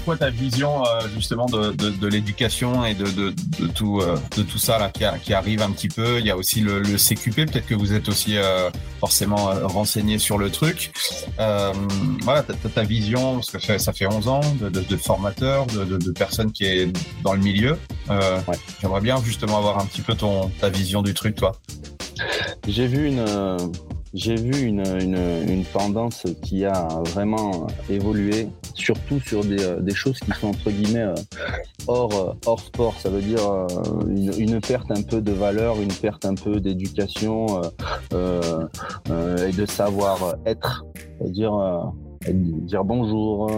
c'est quoi ta vision euh, justement de, de, de l'éducation et de, de, tout euh, de tout ça là qui, qui, arrive un petit peu? Il y a aussi le, le CQP. Peut-être que vous êtes aussi euh, forcément renseigné sur le truc. voilà, ta, ta vision parce que ça, ça fait 11 ans de, formateur, de, personnes qui est dans le milieu. Ouais. J'aimerais bien justement avoir un petit peu ton ta vision du truc, toi. J'ai vu une j'ai vu une, une, une, tendance qui a vraiment évolué, surtout sur des, euh, des choses qui sont entre guillemets euh, hors, euh, hors sport. Ça veut dire une, une, perte un peu de valeur, une perte un peu d'éducation euh, euh, et de savoir être. C'est-à-dire dire bonjour,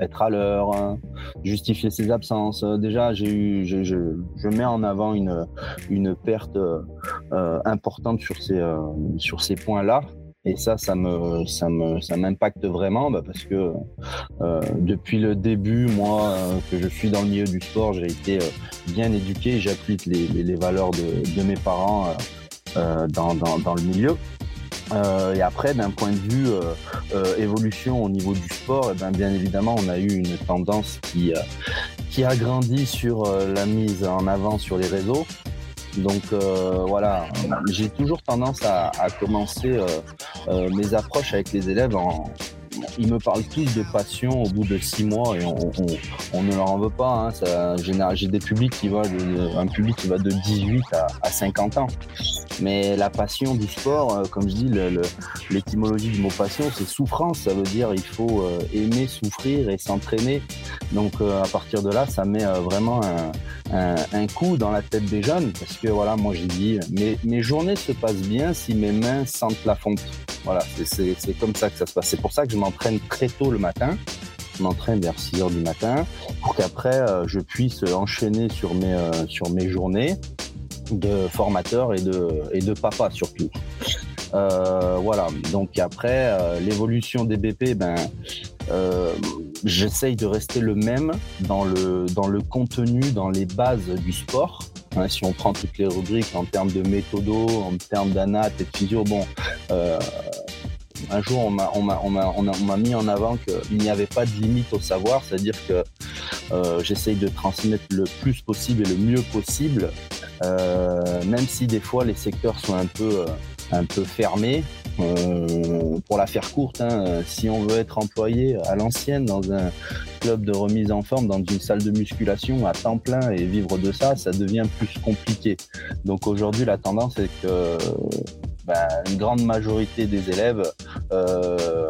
être à l'heure, justifier ses absences. Déjà, j'ai eu, je, je, je, mets en avant une, une perte euh, importante sur ces, euh, sur ces points-là. Et ça, ça me, ça me, ça m'impacte vraiment bah, parce que euh, depuis le début, moi, que je suis dans le milieu du sport, j'ai été bien éduqué. J'applique les, les, les, valeurs de, de mes parents dans, dans, dans le milieu. Euh, et après, d'un point de vue euh, euh, évolution au niveau du sport, eh ben, bien évidemment, on a eu une tendance qui, euh, qui a grandi sur la mise en avant sur les réseaux. Donc voilà, j'ai toujours tendance à, à commencer mes approches avec les élèves en, ils me parlent tous de passion au bout de six mois et on, on, on ne leur en veut pas. Hein. J'ai des publics qui va de, un public qui va de 18 à, à 50 ans. Mais la passion du sport, euh, comme je dis, l'étymologie du mot passion, c'est souffrance. Ça veut dire il faut euh, aimer souffrir et s'entraîner. Donc euh, à partir de là, ça met vraiment un, coup dans la tête des jeunes parce que voilà, moi j'ai dit mes, journées se passent bien si mes mains sentent la fonte. Voilà, c'est comme ça que ça se passe. C'est pour ça que je m'entraîne très tôt le matin. Je m'entraîne vers 6 heures du matin pour qu'après je puisse enchaîner sur mes journées de formateur et de, et de papa surtout. Euh, voilà, donc après, euh, l'évolution des BP, ben, euh, j'essaye de rester le même dans le, dans le contenu, dans les bases du sport. Hein, si on prend toutes les rubriques en termes de méthodo, en termes d'anat et de physio, bon, un jour, on m'a, on m'a, mis en avant qu'il n'y avait pas de limite au savoir, c'est-à-dire que j'essaye de transmettre le plus possible et le mieux possible, même si des fois les secteurs sont un peu, euh, un peu fermés. Euh, pour la faire courte, hein, si on veut être employé à l'ancienne dans un club de remise en forme, dans une salle de musculation à temps plein et vivre de ça, ça devient plus compliqué. Donc aujourd'hui, la tendance est que ben, une grande majorité des élèves euh,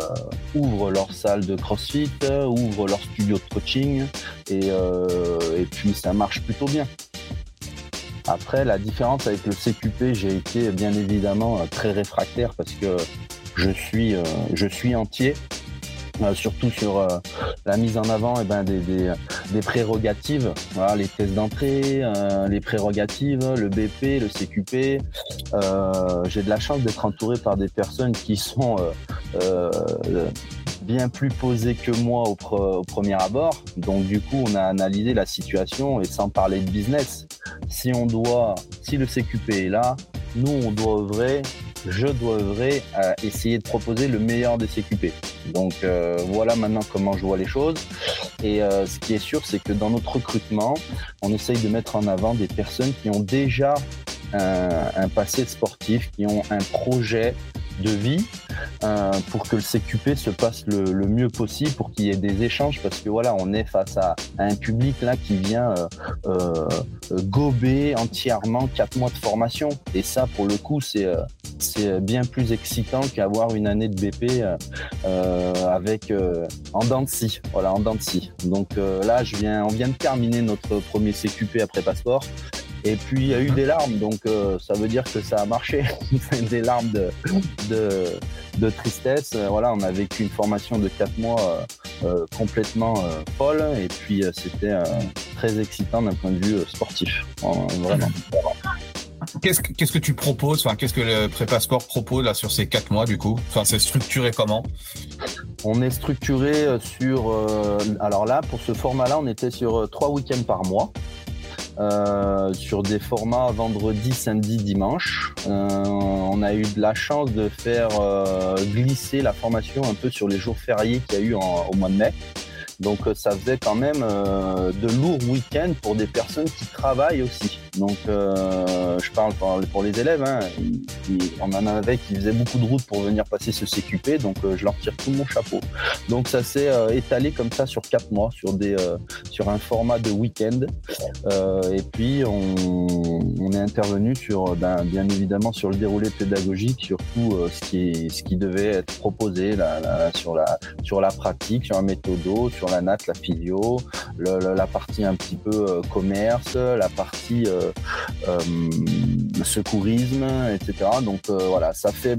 ouvrent leur salle de CrossFit, ouvrent leur studio de coaching, et, euh, et puis ça marche plutôt bien. Après, la différence avec le CQP, j'ai été bien évidemment très réfractaire parce que je suis, euh, je suis entier. Euh, surtout sur euh, la mise en avant et eh ben, des, des, prérogatives, les tests d'entrée, euh, les prérogatives, le BP, le CQP. Euh, J'ai de la chance d'être entouré par des personnes qui sont euh, bien plus posées que moi au, premier abord. Donc du coup, on a analysé la situation et sans parler de business, si on doit, si le CQP est là, nous on doit œuvrer je dois œuvrer à essayer de proposer le meilleur des CQP. Donc euh, voilà maintenant comment je vois les choses. Et euh, ce qui est sûr, c'est que dans notre recrutement, on essaye de mettre en avant des personnes qui ont déjà un passé sportif, qui ont un projet de vie euh, pour que le CQP se passe le, mieux possible, pour qu'il y ait des échanges, parce que voilà, on est face à, un public là qui vient euh, euh, gober entièrement quatre mois de formation. Et ça, pour le coup, c'est c'est bien plus excitant qu'avoir une année de BP avec en dents de scie. Voilà, en dents de scie. Donc là, je viens, on vient de terminer notre premier CQP après passeport. Et puis il y a eu mhm. des larmes, donc euh, ça veut dire que ça a marché. des larmes de, de, tristesse. Euh, voilà, on a vécu une formation de 4 mois euh, complètement folle, et puis c'était très excitant d'un point de vue sportif. Vraiment. Qu'est-ce que, qu'est-ce que tu proposes enfin, Qu'est-ce que le Prépa Sport propose là, sur ces 4 mois du coup? Enfin, C'est structuré comment? On est structuré sur... alors là, pour ce format-là, on était sur 3 week-ends par mois. Euh, sur des formats vendredi, samedi, dimanche. Euh, on a eu de la chance de faire euh, glisser la formation un peu sur les jours fériés qu'il y a eu au mois de mai. Donc euh, ça faisait quand même euh, de lourds week-ends pour des personnes qui travaillent aussi. Donc euh, je parle pour, les élèves, hein. on en avait qui faisaient beaucoup de routes pour venir passer ce CQP, donc je leur tire tout mon chapeau. Donc ça s'est étalé comme ça sur quatre mois, sur des sur un format de week-end. et puis on, est intervenu sur ben, bien évidemment sur le déroulé pédagogique, sur tout ce qui ce qui devait être proposé sur la sur la pratique, sur un méthodo, sur la natte, la physio, la partie un petit peu euh, commerce, la partie euh, euh, secourisme, etc. Donc voilà, ça fait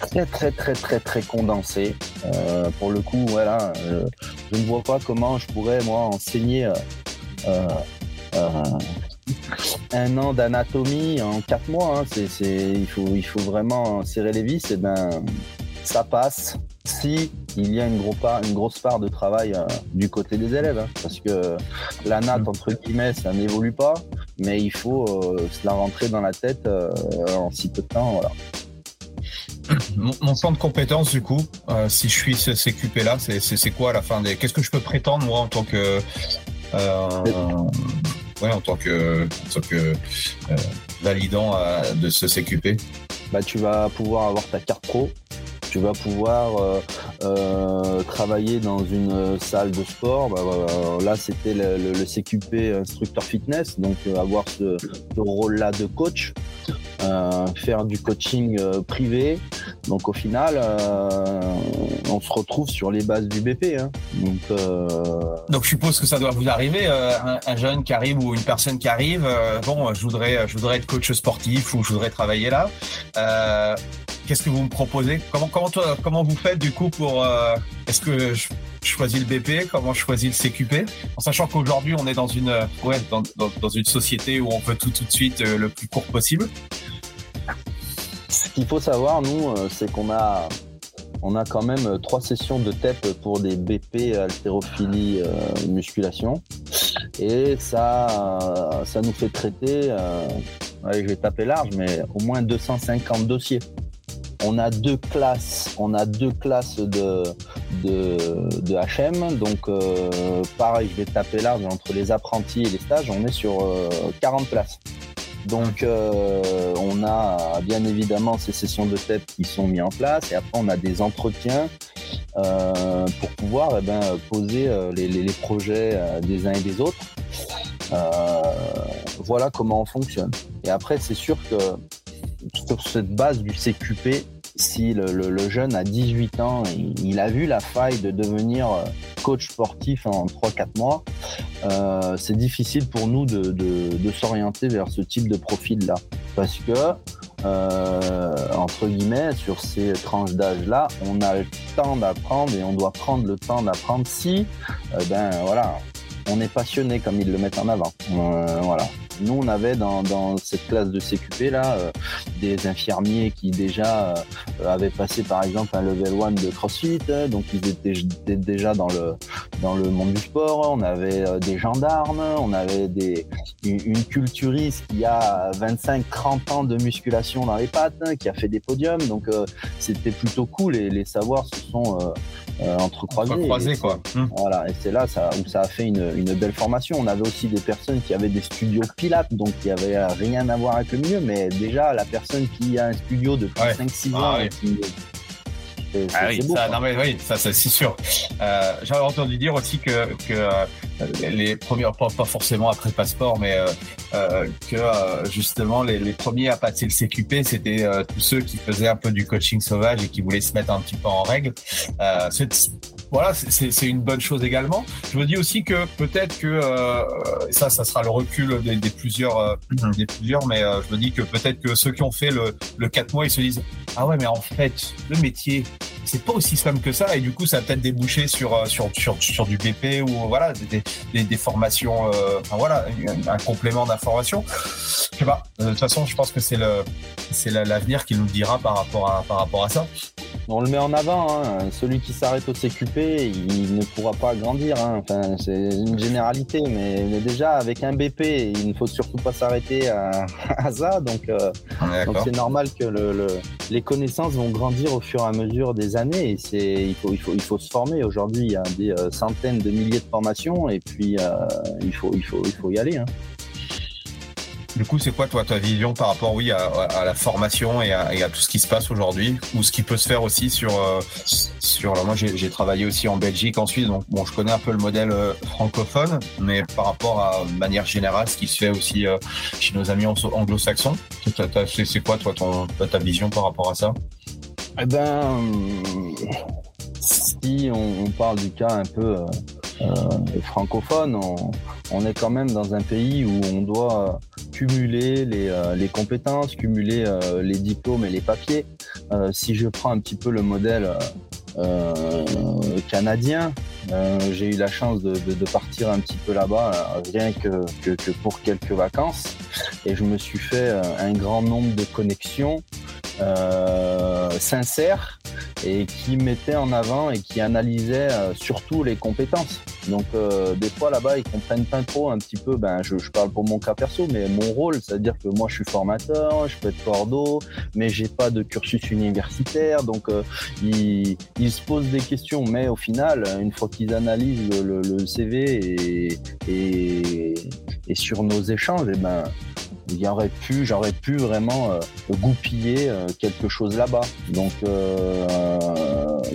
très très très très très condensé. pour le coup, voilà, je ne vois pas comment je pourrais moi enseigner un an d'anatomie en quatre mois. Hein. C'est, il, faut, il faut vraiment serrer les vis. Et ben, ça passe si il y a une, part, une grosse part de travail euh, du côté des élèves. Hein. parce que la natte, mm. entre guillemets, ça n'évolue pas, mais il faut euh, se la rentrer dans la tête euh, en si peu de temps. Voilà. Mon, mon, de compétences, du coup, si je suis ce CQP là, c'est quoi à la fin des. Qu'est-ce que je peux prétendre, moi, en tant que. Ouais, en tant que, en tant que validant de ce CQP bah, Tu vas pouvoir avoir ta carte pro. Tu vas pouvoir euh, euh, travailler dans une salle de sport. Bah, là, c'était le, CQP instructeur fitness, donc euh, avoir ce, rôle-là de coach, faire du coaching privé. Donc au final, on se retrouve sur les bases du BP. Hein. Donc, donc je suppose que ça doit vous arriver, un, jeune qui arrive ou une personne qui arrive. bon, je voudrais, je voudrais être coach sportif ou je voudrais travailler là qu'est-ce que vous me proposez? Comment, comment, comment vous faites du coup pour... Euh, est-ce que je, choisis le BP Comment je choisis le CQP En sachant qu'aujourd'hui, on est dans une, euh, ouais, dans, dans, une société où on veut tout tout de suite euh, le plus court possible. Qu'il faut savoir, nous, c'est qu'on a, on a quand même trois sessions de TEP pour des BP haltérophilie musculation. Et ça, ça nous fait traiter, je vais taper large, mais au moins 250 dossiers on a deux classes, on a deux classes de, de, HM. Donc, euh, pareil, je vais taper large entre les apprentis et les stages. On est sur 40 euh, places. Donc, euh, on a bien évidemment ces sessions de TEP qui sont mises en place. Et après, on a des entretiens pour pouvoir eh ben, poser les, les, projets des uns et des autres. voilà comment on fonctionne. Et après, c'est sûr que sur cette base du CQP, si le, jeune a 18 ans, et il a vu la faille de devenir euh, coach sportif en 3-4 mois, euh, c'est difficile pour nous de, s'orienter vers ce type de profil-là. Parce que, euh, entre guillemets, sur ces tranches d'âge-là, on a le temps d'apprendre et on doit prendre le temps d'apprendre si, ben voilà, on est passionné comme ils le mettent en avant. voilà. Nous, on avait dans, cette classe de CQP là euh, des infirmiers qui déjà euh, avaient passé par exemple un level 1 de CrossFit, hein, donc ils étaient, déjà dans le dans le monde du sport. On avait euh, des gendarmes, on avait des une, culturiste qui a 25-30 ans de musculation dans les pattes, hein, qui a fait des podiums. Donc c'était plutôt cool et les savoirs se sont entrecroisés. quoi. Hum. Voilà, et c'est là ça, où ça a fait une, une belle formation. On avait aussi des personnes qui avaient des studios donc il n'y avait rien à voir avec le milieu, mais déjà la personne qui a un studio de 5-6 ans, Ah oui, ça, non mais oui, ça, c'est sûr. Euh, J'avais entendu dire aussi que, que euh, les premiers, pas, pas, forcément après passeport, mais euh, euh que euh, justement les, les, premiers à passer le CQP, c'était tous ceux qui faisaient un peu du coaching sauvage et qui voulaient se mettre un petit peu en règle. Voilà, c'est une bonne chose également. Je me dis aussi que peut-être que ça, ça sera le recul des, des plusieurs, des plusieurs, mais je me dis que peut-être que ceux qui ont fait le, le 4 mois, ils se disent ah ouais, mais en fait, le métier, c'est pas aussi simple que ça, et du coup, ça a peut-être débouché sur, euh, sur, sur, sur du BP ou voilà, des, des, des formations, euh, enfin voilà, un, complément d'information. Je sais pas. Euh, de toute façon, je pense que c'est le, c'est l'avenir qui nous le dira par rapport à, par rapport à ça. On le met en avant. Hein. Celui qui s'arrête au CQP, il ne pourra pas grandir. Hein. Enfin, c'est une généralité, mais, déjà avec un BP, il ne faut surtout pas s'arrêter à, à, ça. Donc, c'est normal que le, le, les connaissances vont grandir au fur et à mesure des années. Et c'est, il faut, il faut, il faut se former. Aujourd'hui, il y a des euh, centaines de milliers de formations, et puis euh, il faut, il faut, il faut y aller. Hein. Du coup, c'est quoi toi ta vision par rapport, oui, à, la formation et à, tout ce qui se passe aujourd'hui, ou ce qui peut se faire aussi sur euh, sur. moi, j'ai travaillé aussi en Belgique, ensuite, donc bon, je connais un peu le modèle francophone, mais par rapport à manière générale, ce qui se fait aussi chez nos amis anglo-saxons, c'est quoi toi ton ta vision par rapport à ça? Eh ben, si on, parle du cas un peu euh, euh, francophone, on, est quand même dans un pays où on doit cumuler les, euh, les compétences, cumuler les diplômes et les papiers. si je prends un petit peu le modèle canadien, j'ai eu la chance de, de, partir un petit peu là-bas, rien que, que, que, pour quelques vacances, et je me suis fait un grand nombre de connexions euh, sincère et qui mettait en avant et qui analysait euh, surtout les compétences. Donc euh, des fois là-bas ils comprennent pas trop un petit peu. Ben je, je parle pour mon cas perso, mais mon rôle, c'est-à-dire que moi je suis formateur, je peux être cordeau, mais j'ai pas de cursus universitaire, donc euh, ils, ils, se posent des questions. Mais au final, une fois qu'ils analysent le, le, CV et, et, et, sur nos échanges, et eh ben il y aurait pu, j'aurais pu vraiment euh, goupiller euh, quelque chose là-bas. Donc, euh,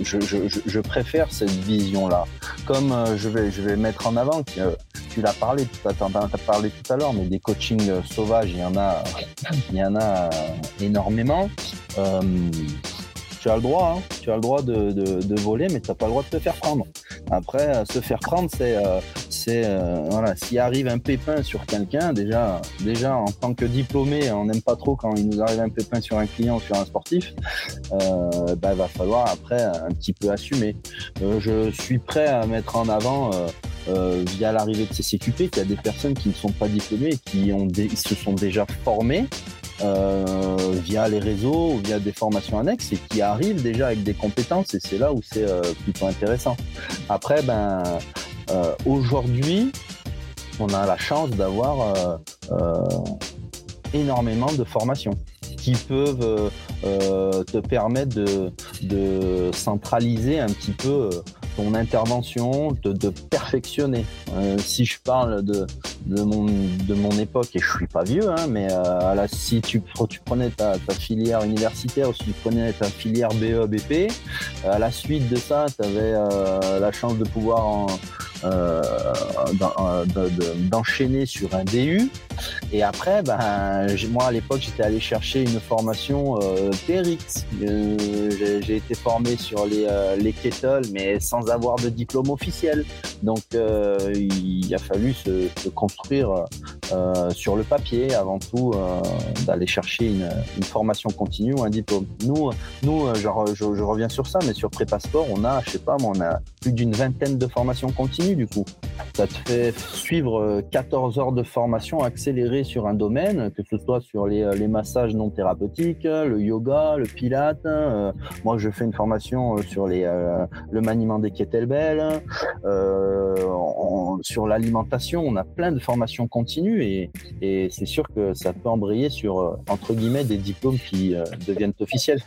je, je, je, préfère cette vision-là. Comme je vais, je vais mettre en avant, que, tu l'as parlé, tu as parlé tout à l'heure, mais des coachings sauvages, il y en a, il y en a énormément tu as le droit, hein. tu as le droit de, de, de voler, mais tu n'as pas le droit de te faire prendre. Après, euh, se faire prendre, c'est, euh, c'est euh, voilà, s'il arrive un pépin sur quelqu'un, déjà, déjà en tant que diplômé, on n'aime pas trop quand il nous arrive un pépin sur un client ou sur un sportif. Euh, bah, va falloir après un petit peu assumer. je suis prêt à mettre en avant. via l'arrivée de ces CQP, qu'il y a des personnes qui ne sont pas diplômées, qui ont se sont déjà formées euh, via les réseaux ou via des formations annexes et qui arrivent déjà avec des compétences et c'est là où c'est euh, plutôt intéressant. Après, ben, euh, aujourd'hui, on a la chance d'avoir énormément de formations qui peuvent te permettre de, centraliser un petit peu ton intervention, de, perfectionner. Euh, si je parle de, de, mon, de mon époque, et je suis pas vieux, hein, mais euh, là, si tu, prenais ta, filière universitaire ou si tu prenais ta filière BE, BP, à la suite de ça, tu avais euh, la chance de pouvoir euh, d'enchaîner sur un DU. Et après, ben, moi à l'époque, j'étais allé chercher une formation euh. Euh, j'ai été formé sur les, euh, les kettles, mais sans avoir de diplôme officiel. Donc, il a fallu se construire sur le papier avant tout d'aller chercher une, une, formation continue ou un diplôme. Nous, nous je, je, reviens sur ça, mais sur Prépasport, on a, je sais pas, on a plus d'une vingtaine de formations continues du coup. Ça te fait suivre 14 euh, heures de formation accélérée sur un domaine, que ce soit sur les, euh, massages non thérapeutiques, le yoga, le pilate. Euh, moi, je fais une formation sur les, le maniement des kettlebells, sur l'alimentation. On a plein de formations continues et, et c'est sûr que ça peut embrayer sur, entre guillemets, des diplômes qui deviennent officiels.